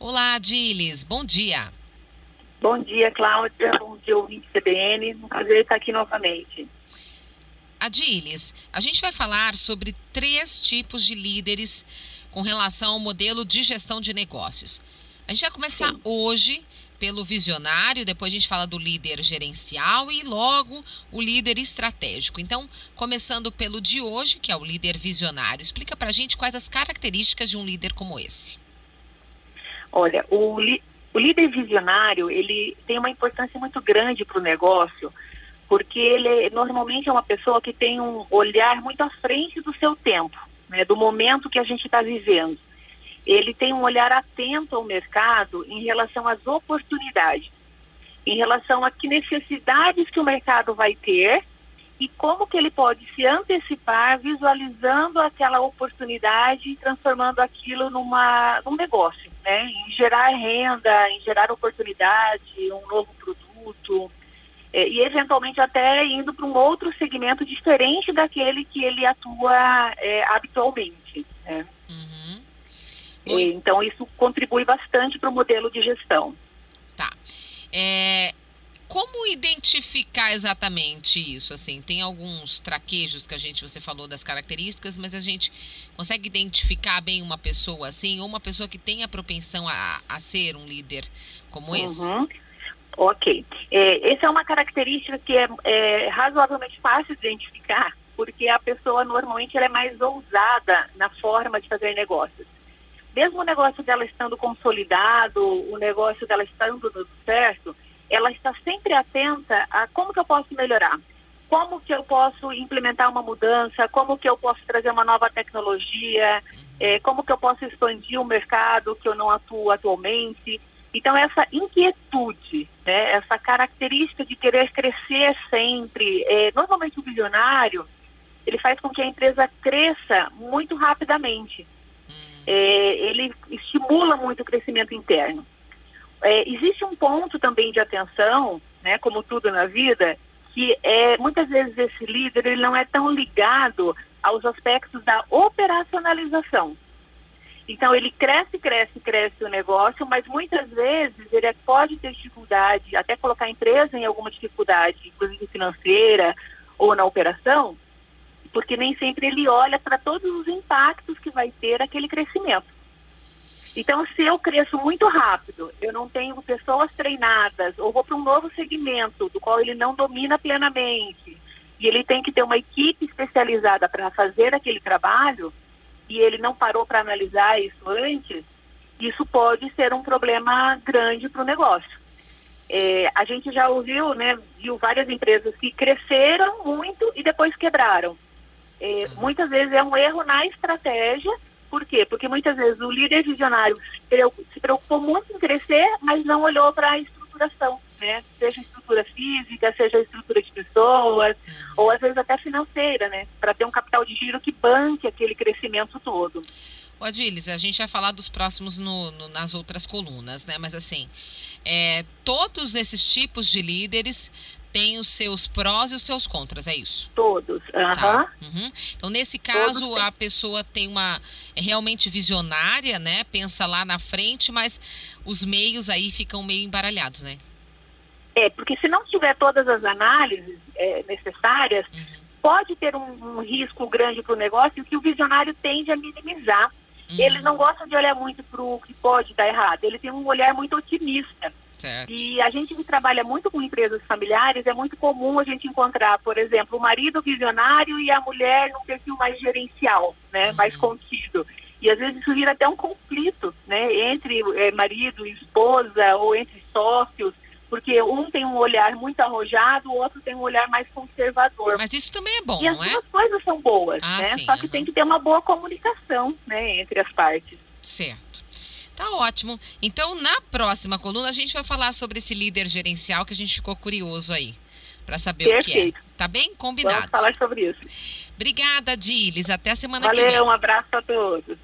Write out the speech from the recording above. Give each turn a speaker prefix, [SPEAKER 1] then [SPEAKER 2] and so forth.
[SPEAKER 1] Olá, Adilis, bom dia.
[SPEAKER 2] Bom dia, Cláudia. Bom dia, ouvinte CBN. Um prazer estar aqui novamente.
[SPEAKER 1] Adilis, a gente vai falar sobre três tipos de líderes com relação ao modelo de gestão de negócios. A gente vai começar Sim. hoje pelo visionário, depois a gente fala do líder gerencial e logo o líder estratégico. Então, começando pelo de hoje, que é o líder visionário, explica para a gente quais as características de um líder como esse.
[SPEAKER 2] Olha, o, o líder visionário, ele tem uma importância muito grande para o negócio, porque ele normalmente é uma pessoa que tem um olhar muito à frente do seu tempo, né, do momento que a gente está vivendo. Ele tem um olhar atento ao mercado em relação às oportunidades, em relação a que necessidades que o mercado vai ter e como que ele pode se antecipar visualizando aquela oportunidade e transformando aquilo numa, num negócio, né? em gerar renda, em gerar oportunidade, um novo produto, é, e eventualmente até indo para um outro segmento diferente daquele que ele atua é, habitualmente. Né? Uhum. E, então isso contribui bastante para o modelo de gestão.
[SPEAKER 1] Tá. É, como identificar exatamente isso? Assim, tem alguns traquejos que a gente, você falou das características, mas a gente consegue identificar bem uma pessoa assim, ou uma pessoa que tem a propensão a, a ser um líder como esse?
[SPEAKER 2] Uhum. Ok. É, essa é uma característica que é, é, razoavelmente fácil de identificar, porque a pessoa normalmente ela é mais ousada na forma de fazer negócios. Mesmo o negócio dela estando consolidado, o negócio dela estando dando certo, ela está sempre atenta a como que eu posso melhorar, como que eu posso implementar uma mudança, como que eu posso trazer uma nova tecnologia, é, como que eu posso expandir o mercado que eu não atuo atualmente. Então essa inquietude, né, essa característica de querer crescer sempre, é, normalmente o visionário, ele faz com que a empresa cresça muito rapidamente. É, ele estimula muito o crescimento interno. É, existe um ponto também de atenção, né, como tudo na vida, que é, muitas vezes esse líder ele não é tão ligado aos aspectos da operacionalização. Então ele cresce, cresce, cresce o negócio, mas muitas vezes ele pode ter dificuldade, até colocar a empresa em alguma dificuldade, inclusive financeira ou na operação, porque nem sempre ele olha para todos os impactos que vai ter aquele crescimento. Então, se eu cresço muito rápido, eu não tenho pessoas treinadas, ou vou para um novo segmento do qual ele não domina plenamente, e ele tem que ter uma equipe especializada para fazer aquele trabalho, e ele não parou para analisar isso antes, isso pode ser um problema grande para o negócio. É, a gente já ouviu, né, viu várias empresas que cresceram muito e depois quebraram. É, muitas vezes é um erro na estratégia por quê? Porque muitas vezes o líder visionário se preocupou muito em crescer, mas não olhou para a estruturação, né? Seja estrutura física, seja estrutura de pessoas, uhum. ou às vezes até financeira, né? Para ter um capital de giro que banque aquele crescimento todo.
[SPEAKER 1] O Adilis, a gente vai falar dos próximos no, no, nas outras colunas, né? Mas assim, é, todos esses tipos de líderes tem os seus prós e os seus contras, é isso?
[SPEAKER 2] Todos. Uhum. Tá.
[SPEAKER 1] Uhum. Então, nesse caso, Todos a pessoa tem uma. É realmente visionária, né? Pensa lá na frente, mas os meios aí ficam meio embaralhados, né?
[SPEAKER 2] É, porque se não tiver todas as análises é, necessárias, uhum. pode ter um, um risco grande para o negócio que o visionário tende a minimizar. Uhum. Ele não gosta de olhar muito para o que pode dar errado, ele tem um olhar muito otimista. Certo. E a gente que trabalha muito com empresas familiares, é muito comum a gente encontrar, por exemplo, o marido visionário e a mulher num perfil mais gerencial, né, uhum. mais contido. E às vezes isso vira até um conflito, né, entre é, marido e esposa ou entre sócios, porque um tem um olhar muito arrojado, o outro tem um olhar mais conservador.
[SPEAKER 1] Mas isso também é bom,
[SPEAKER 2] e
[SPEAKER 1] não
[SPEAKER 2] é? as duas coisas são boas,
[SPEAKER 1] ah,
[SPEAKER 2] né?
[SPEAKER 1] Sim,
[SPEAKER 2] Só que uhum. tem que ter uma boa comunicação, né, entre as partes.
[SPEAKER 1] Certo. Tá ótimo. Então, na próxima coluna, a gente vai falar sobre esse líder gerencial que a gente ficou curioso aí, para saber
[SPEAKER 2] Perfeito.
[SPEAKER 1] o que é. Tá bem? Combinado.
[SPEAKER 2] Vamos falar sobre isso.
[SPEAKER 1] Obrigada, Diles. Até a semana
[SPEAKER 2] Valeu,
[SPEAKER 1] que vem.
[SPEAKER 2] Valeu, um abraço a todos.